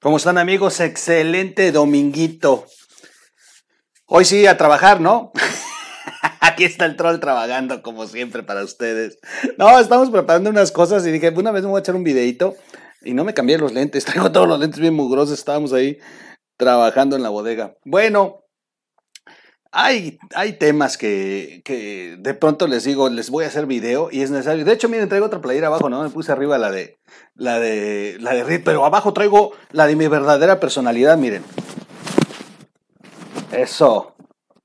¿Cómo están amigos? Excelente dominguito. Hoy sí a trabajar, ¿no? Aquí está el troll trabajando como siempre para ustedes. No, estamos preparando unas cosas y dije, una vez me voy a echar un videito y no me cambié los lentes. Traigo todos los lentes bien mugrosos. Estábamos ahí trabajando en la bodega. Bueno, hay, hay temas que, que, de pronto les digo, les voy a hacer video y es necesario. De hecho, miren, traigo otra playera abajo, ¿no? Me puse arriba la de la de la de Reed, pero abajo traigo la de mi verdadera personalidad, miren. Eso.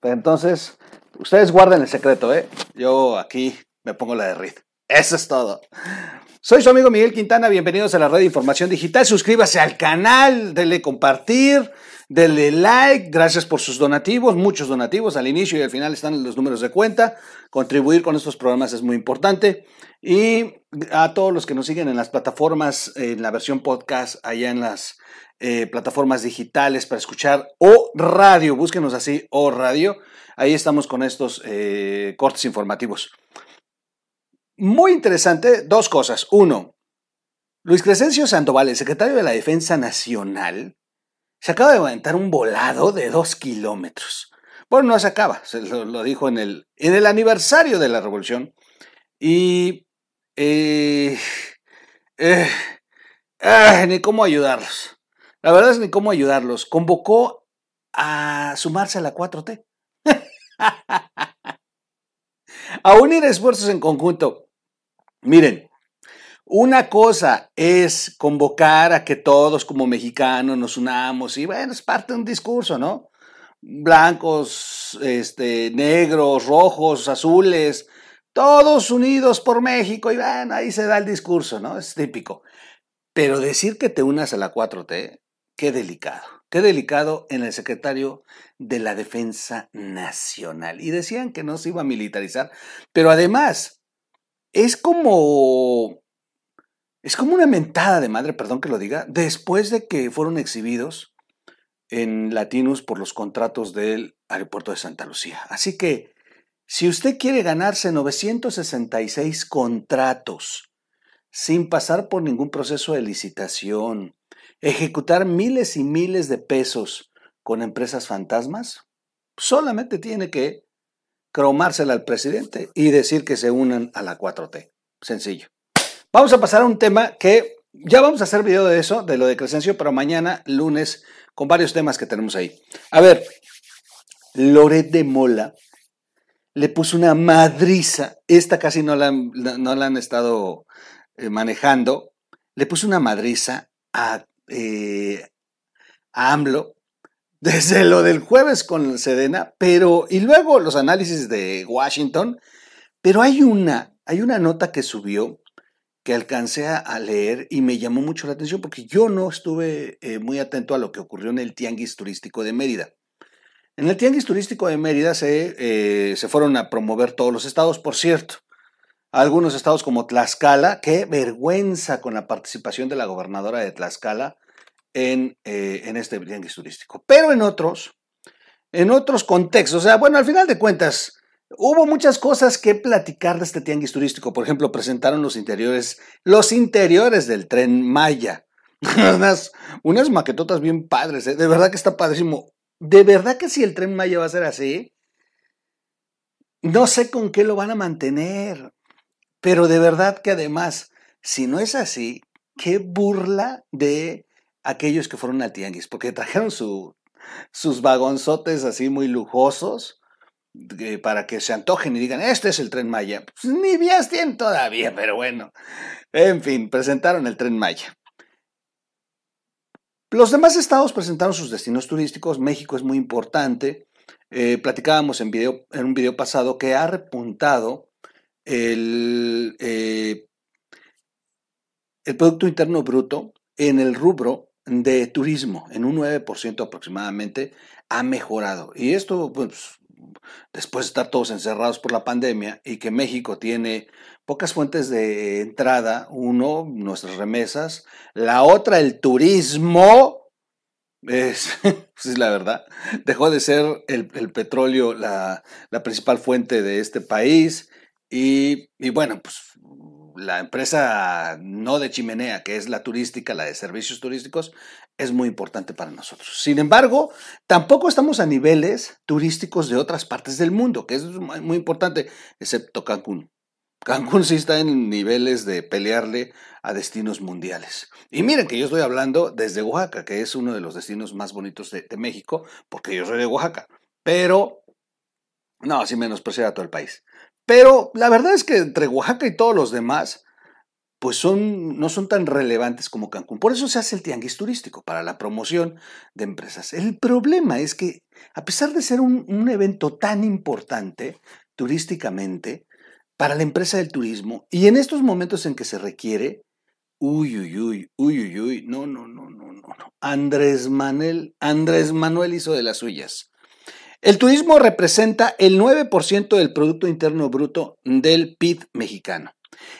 Entonces, ustedes guarden el secreto, ¿eh? Yo aquí me pongo la de Reed. Eso es todo. Soy su amigo Miguel Quintana, bienvenidos a la red de información digital. Suscríbase al canal, denle compartir, denle like, gracias por sus donativos, muchos donativos, al inicio y al final están los números de cuenta. Contribuir con estos programas es muy importante. Y a todos los que nos siguen en las plataformas, en la versión podcast, allá en las eh, plataformas digitales para escuchar o radio, búsquenos así, o radio. Ahí estamos con estos eh, cortes informativos. Muy interesante, dos cosas. Uno, Luis Crescencio Sandoval, el secretario de la Defensa Nacional, se acaba de levantar un volado de dos kilómetros. Bueno, no se acaba, se lo, dijo en el, en el aniversario de la revolución. Y eh, eh, eh, ni cómo ayudarlos. La verdad es ni cómo ayudarlos. Convocó a sumarse a la 4T. a unir esfuerzos en conjunto. Miren, una cosa es convocar a que todos como mexicanos nos unamos y bueno, es parte de un discurso, ¿no? Blancos, este, negros, rojos, azules, todos unidos por México y bueno, ahí se da el discurso, ¿no? Es típico. Pero decir que te unas a la 4T, qué delicado. Qué delicado en el secretario de la Defensa Nacional. Y decían que no se iba a militarizar, pero además es como es como una mentada de madre, perdón que lo diga, después de que fueron exhibidos en Latinus por los contratos del aeropuerto de Santa Lucía. Así que si usted quiere ganarse 966 contratos sin pasar por ningún proceso de licitación, ejecutar miles y miles de pesos con empresas fantasmas, solamente tiene que cromársela al presidente y decir que se unan a la 4T. Sencillo. Vamos a pasar a un tema que ya vamos a hacer video de eso, de lo de Crescencio, pero mañana, lunes, con varios temas que tenemos ahí. A ver, Loret de Mola le puso una madriza, esta casi no la, no la han estado eh, manejando, le puso una madriza a, eh, a AMLO desde lo del jueves con Sedena, pero, y luego los análisis de Washington, pero hay una, hay una nota que subió que alcancé a leer y me llamó mucho la atención porque yo no estuve eh, muy atento a lo que ocurrió en el Tianguis Turístico de Mérida. En el Tianguis Turístico de Mérida se, eh, se fueron a promover todos los estados, por cierto. Algunos estados como Tlaxcala, qué vergüenza con la participación de la gobernadora de Tlaxcala en, eh, en este Tianguis Turístico. Pero en otros, en otros contextos, o sea, bueno, al final de cuentas, Hubo muchas cosas que platicar de este tianguis turístico. Por ejemplo, presentaron los interiores, los interiores del tren Maya. unas, unas maquetotas bien padres, ¿eh? de verdad que está padrísimo. De verdad que si el tren Maya va a ser así, no sé con qué lo van a mantener. Pero de verdad que además, si no es así, qué burla de aquellos que fueron al tianguis, porque trajeron su, sus vagonzotes así muy lujosos para que se antojen y digan, este es el tren Maya. Pues, ni vías tienen todavía, pero bueno. En fin, presentaron el tren Maya. Los demás estados presentaron sus destinos turísticos. México es muy importante. Eh, platicábamos en, video, en un video pasado que ha repuntado el, eh, el Producto Interno Bruto en el rubro de turismo, en un 9% aproximadamente, ha mejorado. Y esto, pues, después de estar todos encerrados por la pandemia y que México tiene pocas fuentes de entrada, uno, nuestras remesas, la otra, el turismo, es, pues es la verdad, dejó de ser el, petróleo la, principal fuente de este país y, y, bueno, pues la empresa no de chimenea, que es la turística, la de servicios turísticos, es muy importante para nosotros. Sin embargo, tampoco estamos a niveles turísticos de otras partes del mundo, que es muy importante, excepto Cancún. Cancún sí está en niveles de pelearle a destinos mundiales. Y miren que yo estoy hablando desde Oaxaca, que es uno de los destinos más bonitos de, México, porque yo soy de Oaxaca. Pero, no, así menospreciar a todo el país. Pero la verdad es que entre Oaxaca y todos los demás, pues son, no son tan relevantes como Cancún. Por eso se hace el tianguis turístico, para la promoción de empresas. El problema es que, a pesar de ser un, evento tan importante turísticamente, para la empresa del turismo, y en estos momentos en que se requiere, uy, uy, uy, uy, uy, uy, no, no, no, no, no, no. Andrés Manuel, Andrés Manuel hizo de las suyas. El turismo representa el 9% del Producto Interno Bruto del PIB mexicano.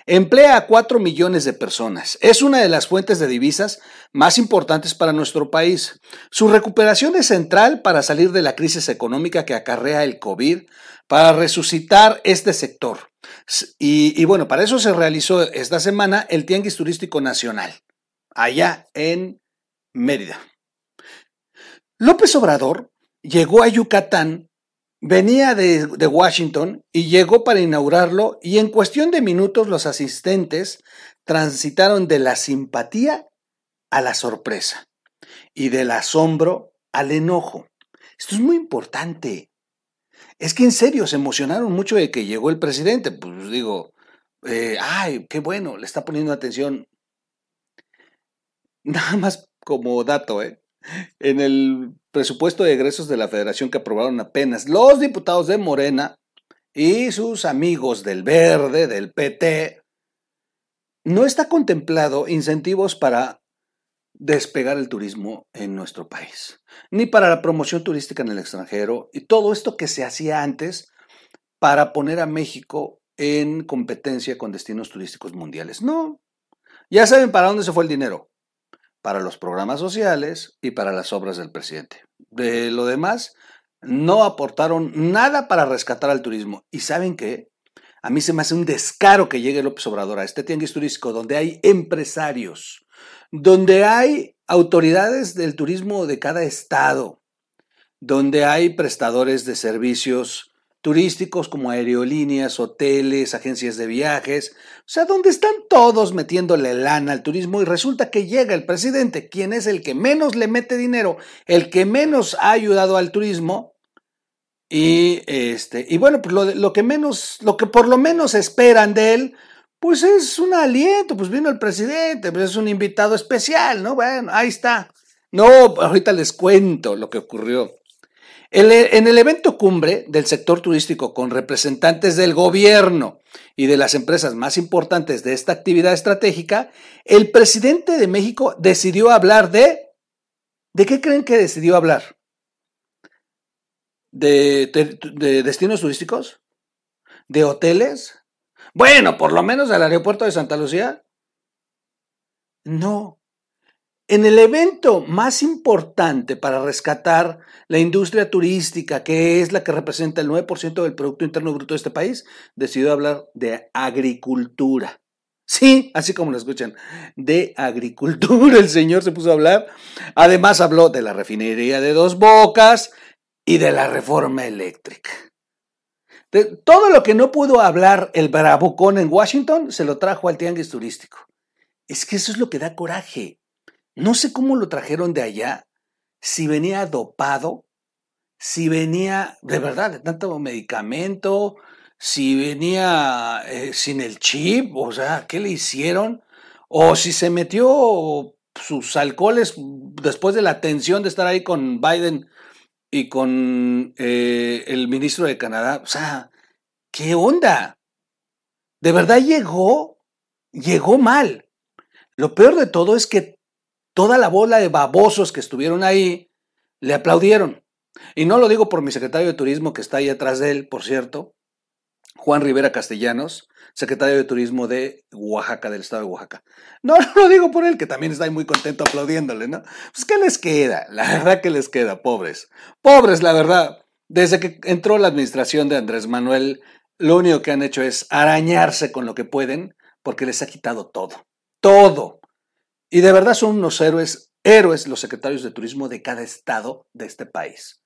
Emplea a 4 millones de personas. Es una de las fuentes de divisas más importantes para nuestro país. Su recuperación es central para salir de la crisis económica que acarrea el COVID, para resucitar este sector. Y, y bueno, para eso se realizó esta semana el Tianguis Turístico Nacional, allá en Mérida. López Obrador llegó a Yucatán, venía de, Washington y llegó para inaugurarlo y en cuestión de minutos los asistentes transitaron de la simpatía a la sorpresa y del asombro al enojo. Esto es muy importante. Es que en serio se emocionaron mucho de que llegó el presidente. Pues digo, eh, ay, qué bueno, le está poniendo atención. Nada más como dato, ¿eh? En el presupuesto de egresos de la federación que aprobaron apenas los diputados de Morena y sus amigos del Verde, del PT, no está contemplado incentivos para despegar el turismo en nuestro país, ni para la promoción turística en el extranjero y todo esto que se hacía antes para poner a México en competencia con destinos turísticos mundiales. No, ya saben para dónde se fue el dinero para los programas sociales y para las obras del presidente. De lo demás, no aportaron nada para rescatar al turismo. ¿Y saben qué? A mí se me hace un descaro que llegue López Obrador a este tianguis turístico donde hay empresarios, donde hay autoridades del turismo de cada estado, donde hay prestadores de servicios turísticos como aerolíneas, hoteles, agencias de viajes, o sea, donde están todos metiéndole lana al turismo y resulta que llega el presidente, quien es el que menos le mete dinero, el que menos ha ayudado al turismo, y este, y bueno, pues lo, lo que menos, lo que por lo menos esperan de él, pues es un aliento, pues vino el presidente, pues es un invitado especial, ¿no? Bueno, ahí está. No, ahorita les cuento lo que ocurrió en el evento cumbre del sector turístico con representantes del gobierno y de las empresas más importantes de esta actividad estratégica, el presidente de México decidió hablar de... ¿De qué creen que decidió hablar? ¿De, de destinos turísticos? ¿De hoteles? Bueno, por lo menos del aeropuerto de Santa Lucía. No, en el evento más importante para rescatar la industria turística, que es la que representa el 9% del Producto Interno Bruto de este país, decidió hablar de agricultura. Sí, así como lo escuchan, de agricultura el señor se puso a hablar. Además habló de la refinería de dos bocas y de la reforma eléctrica. De todo lo que no pudo hablar el bravucón en Washington, se lo trajo al tianguis turístico. Es que eso es lo que da coraje. No sé cómo lo trajeron de allá, si venía dopado, si venía de verdad de tanto medicamento, si venía eh, sin el chip, o sea, ¿qué le hicieron? O si se metió sus alcoholes después de la tensión de estar ahí con Biden y con eh, el ministro de Canadá. O sea, ¿qué onda? De verdad llegó, llegó mal. Lo peor de todo es que toda la bola de babosos que estuvieron ahí le aplaudieron. Y no lo digo por mi secretario de Turismo que está ahí atrás de él, por cierto, Juan Rivera Castellanos, secretario de Turismo de Oaxaca, del estado de Oaxaca. No, lo digo por él, que también está ahí muy contento aplaudiéndole, ¿no? Pues, ¿qué les queda? La verdad que les queda, pobres. Pobres, la verdad. Desde que entró la administración de Andrés Manuel, lo único que han hecho es arañarse con lo que pueden porque les ha quitado todo, todo. Y de verdad son unos héroes, héroes los secretarios de turismo de cada estado de este país.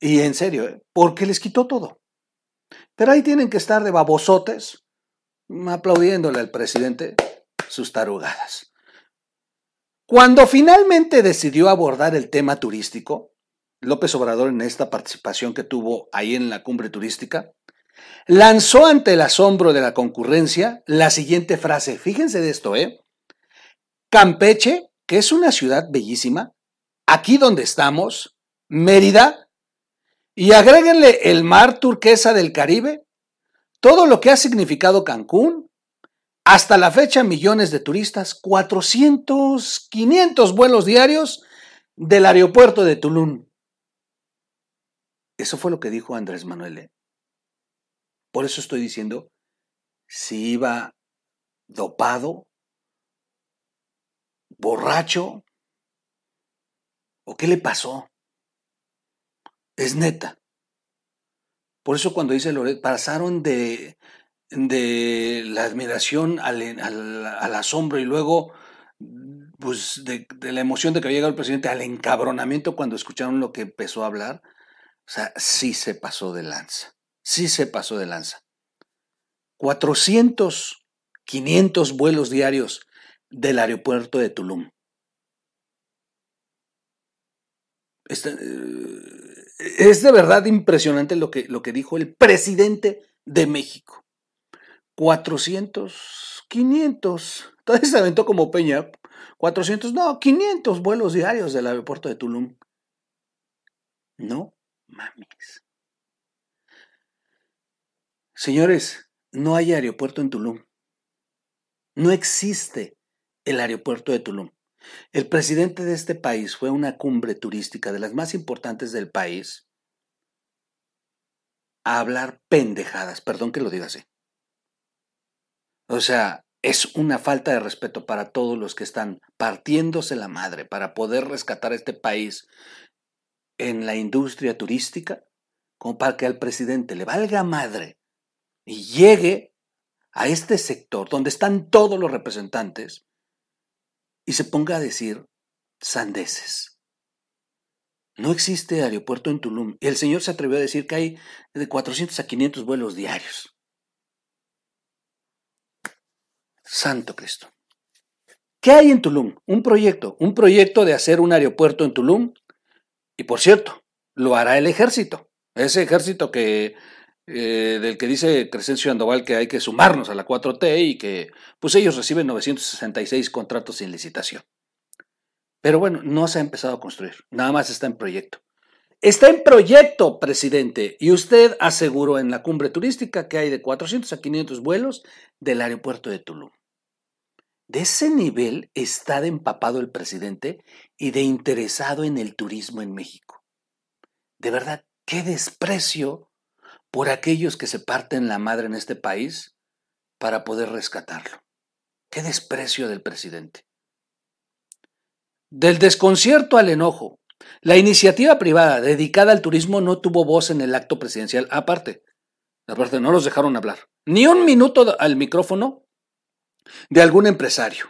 Y en serio, ¿eh? porque les quitó todo. Pero ahí tienen que estar de babosotes aplaudiéndole al presidente sus tarugadas. Cuando finalmente decidió abordar el tema turístico, López Obrador en esta participación que tuvo ahí en la cumbre turística, lanzó ante el asombro de la concurrencia la siguiente frase. Fíjense de esto, ¿eh? Campeche, que es una ciudad bellísima, aquí donde estamos, Mérida, y agréguenle el mar turquesa del Caribe, todo lo que ha significado Cancún, hasta la fecha millones de turistas, 400, 500 vuelos diarios del aeropuerto de Tulum. Eso fue lo que dijo Andrés Manuel. ¿eh? Por eso estoy diciendo, si iba dopado, borracho, o qué le pasó. Es neta. Por eso cuando dice Loret, pasaron de, de la admiración al, al, asombro y luego pues de, de, la emoción de que había llegado el presidente al encabronamiento cuando escucharon lo que empezó a hablar. O sea, sí se pasó de lanza. Sí se pasó de lanza. 400, 500 vuelos diarios del aeropuerto de Tulum. Este, eh, es de verdad impresionante lo que, lo que dijo el presidente de México. 400, 500, todavía se aventó como Peña, 400, no, 500 vuelos diarios del aeropuerto de Tulum. No mames. Señores, no hay aeropuerto en Tulum. No existe el aeropuerto de Tulum. El presidente de este país fue una cumbre turística de las más importantes del país a hablar pendejadas, perdón que lo diga así. O sea, es una falta de respeto para todos los que están partiéndose la madre para poder rescatar este país en la industria turística, como para que al presidente le valga madre y llegue a este sector donde están todos los representantes y se ponga a decir sandeces. No existe aeropuerto en Tulum. Y el señor se atrevió a decir que hay de 400 a 500 vuelos diarios. Santo Cristo. ¿Qué hay en Tulum? Un proyecto, un proyecto de hacer un aeropuerto en Tulum. Y por cierto, lo hará el ejército. Ese ejército que eh, del que dice Crescencio Andoval que hay que sumarnos a la 4T y que pues ellos reciben 966 contratos sin licitación. Pero bueno, no se ha empezado a construir, nada más está en proyecto. Está en proyecto, presidente, y usted aseguró en la cumbre turística que hay de 400 a 500 vuelos del aeropuerto de Tulum. De ese nivel está de empapado el presidente y de interesado en el turismo en México. De verdad, qué desprecio por aquellos que se parten la madre en este país para poder rescatarlo. Qué desprecio del presidente. Del desconcierto al enojo, la iniciativa privada dedicada al turismo no tuvo voz en el acto presidencial. Aparte, aparte no los dejaron hablar. Ni un minuto al micrófono de algún empresario.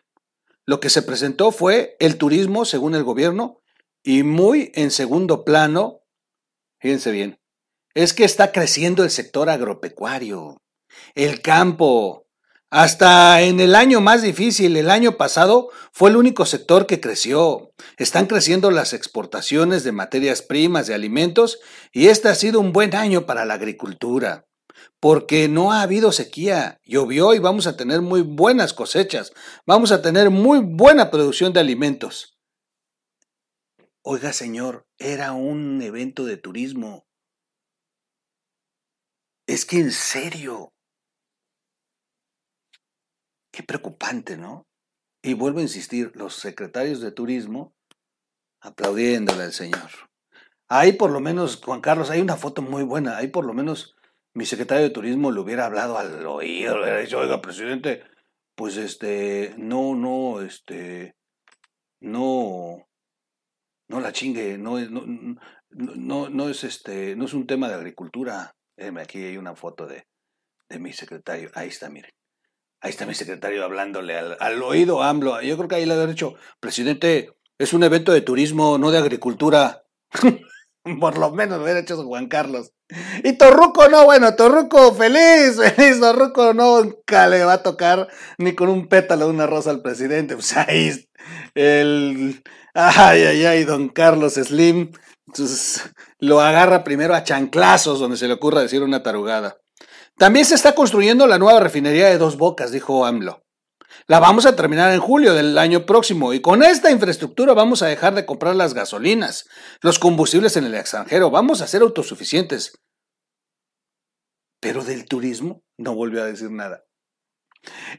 Lo que se presentó fue el turismo, según el gobierno, y muy en segundo plano, fíjense bien, es que está creciendo el sector agropecuario, el campo. Hasta en el año más difícil, el año pasado, fue el único sector que creció. Están creciendo las exportaciones de materias primas, de alimentos, y este ha sido un buen año para la agricultura, porque no ha habido sequía, llovió y vamos a tener muy buenas cosechas, vamos a tener muy buena producción de alimentos. Oiga, señor, era un evento de turismo. Es que en serio. Qué preocupante, ¿no? Y vuelvo a insistir, los secretarios de turismo aplaudiéndole al señor. Ahí por lo menos, Juan Carlos, hay una foto muy buena. Ahí por lo menos mi secretario de turismo le hubiera hablado al oído, le hubiera dicho, oiga, presidente, pues este, no, no, este, no, no la chingue, no, no, no, no es este, no es un tema de agricultura aquí hay una foto de, de mi secretario. Ahí está, miren. Ahí está mi secretario hablándole al, oído AMLO. Yo creo que ahí le ha dicho, presidente, es un evento de turismo, no de agricultura. Por lo menos lo hubiera hecho Juan Carlos. Y Torruco no, bueno, Torruco feliz, feliz, Torruco nunca le va a tocar ni con un pétalo de una rosa al presidente. Pues ahí el... Ay, ay, ay, don Carlos Slim. Entonces, lo agarra primero a chanclazos donde se le ocurra decir una tarugada. También se está construyendo la nueva refinería de dos bocas, dijo AMLO. La vamos a terminar en julio del año próximo y con esta infraestructura vamos a dejar de comprar las gasolinas, los combustibles en el extranjero, vamos a ser autosuficientes. Pero del turismo no volvió a decir nada.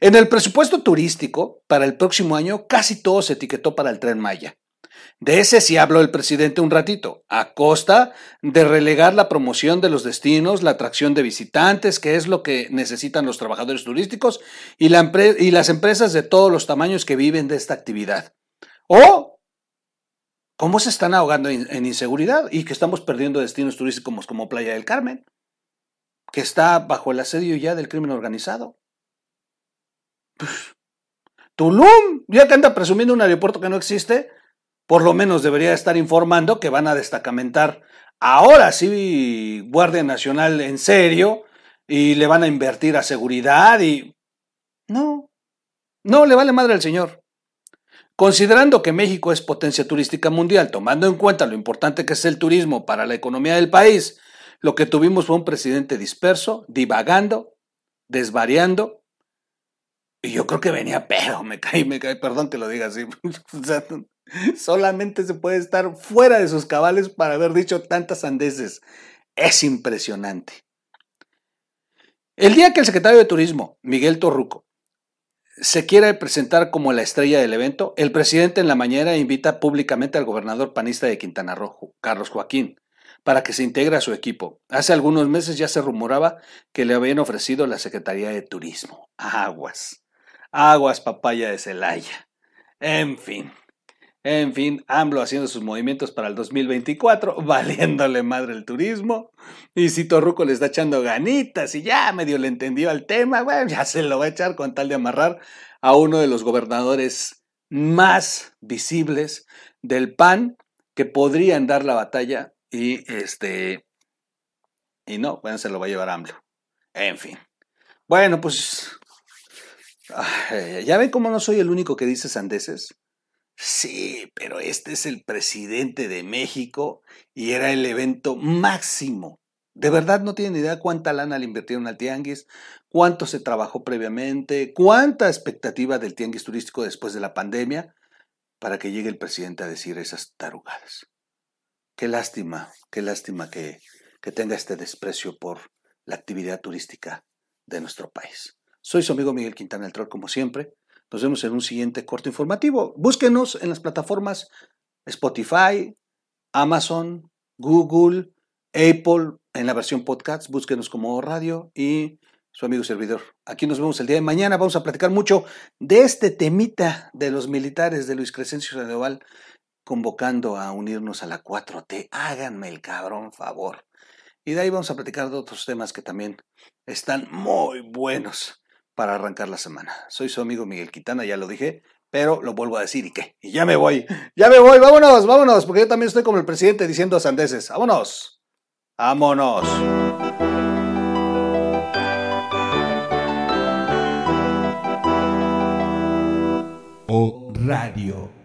En el presupuesto turístico para el próximo año casi todo se etiquetó para el tren Maya. De ese sí habló el presidente un ratito, a costa de relegar la promoción de los destinos, la atracción de visitantes, que es lo que necesitan los trabajadores turísticos y, las empresas de todos los tamaños que viven de esta actividad. O cómo se están ahogando en inseguridad y que estamos perdiendo destinos turísticos como Playa del Carmen, que está bajo el asedio ya del crimen organizado. Tulum, ya que anda presumiendo un aeropuerto que no existe, por lo menos debería estar informando que van a destacamentar ahora sí Guardia Nacional en serio y le van a invertir a seguridad y... No, no, le vale madre al señor. Considerando que México es potencia turística mundial, tomando en cuenta lo importante que es el turismo para la economía del país, lo que tuvimos fue un presidente disperso, divagando, desvariando, y yo creo que venía pero me cae, me cae, perdón que lo diga así. Solamente se puede estar fuera de sus cabales para haber dicho tantas sandeces. Es impresionante. El día que el secretario de Turismo, Miguel Torruco, se quiere presentar como la estrella del evento, el presidente en la mañana invita públicamente al gobernador panista de Quintana Roo, Carlos Joaquín, para que se integre a su equipo. Hace algunos meses ya se rumoraba que le habían ofrecido la Secretaría de Turismo. Aguas. Aguas papaya de Celaya. En fin. En fin, AMLO haciendo sus movimientos para el 2024, valiéndole madre el turismo. Y si Torruco le está echando ganitas y ya medio le entendió al tema, bueno, ya se lo va a echar con tal de amarrar a uno de los gobernadores más visibles del PAN que podrían dar la batalla y este y no, bueno, se lo va a llevar AMLO. En fin. Bueno, pues ya ven cómo no soy el único que dice sandeces. Sí, pero este es el presidente de México y era el evento máximo. De verdad no tienen idea cuánta lana le invirtieron al tianguis, cuánto se trabajó previamente, cuánta expectativa del tianguis turístico después de la pandemia para que llegue el presidente a decir esas tarugadas. Qué lástima, qué lástima que, que tenga este desprecio por la actividad turística de nuestro país. Soy su amigo Miguel Quintana el Troll, como siempre. Nos vemos en un siguiente corto informativo. Búsquenos en las plataformas Spotify, Amazon, Google, Apple, en la versión podcast. Búsquenos como radio y su amigo servidor. Aquí nos vemos el día de mañana. Vamos a platicar mucho de este temita de los militares de Luis Crescencio Sandoval convocando a unirnos a la 4T. Háganme el cabrón favor. Y de ahí vamos a platicar de otros temas que también están muy buenos para arrancar la semana. Soy su amigo Miguel Quitana, ya lo dije, pero lo vuelvo a decir y qué. Y ya me voy, ya me voy, vámonos, vámonos, porque yo también estoy como el presidente diciendo sandeces. Vámonos, vámonos. O Radio.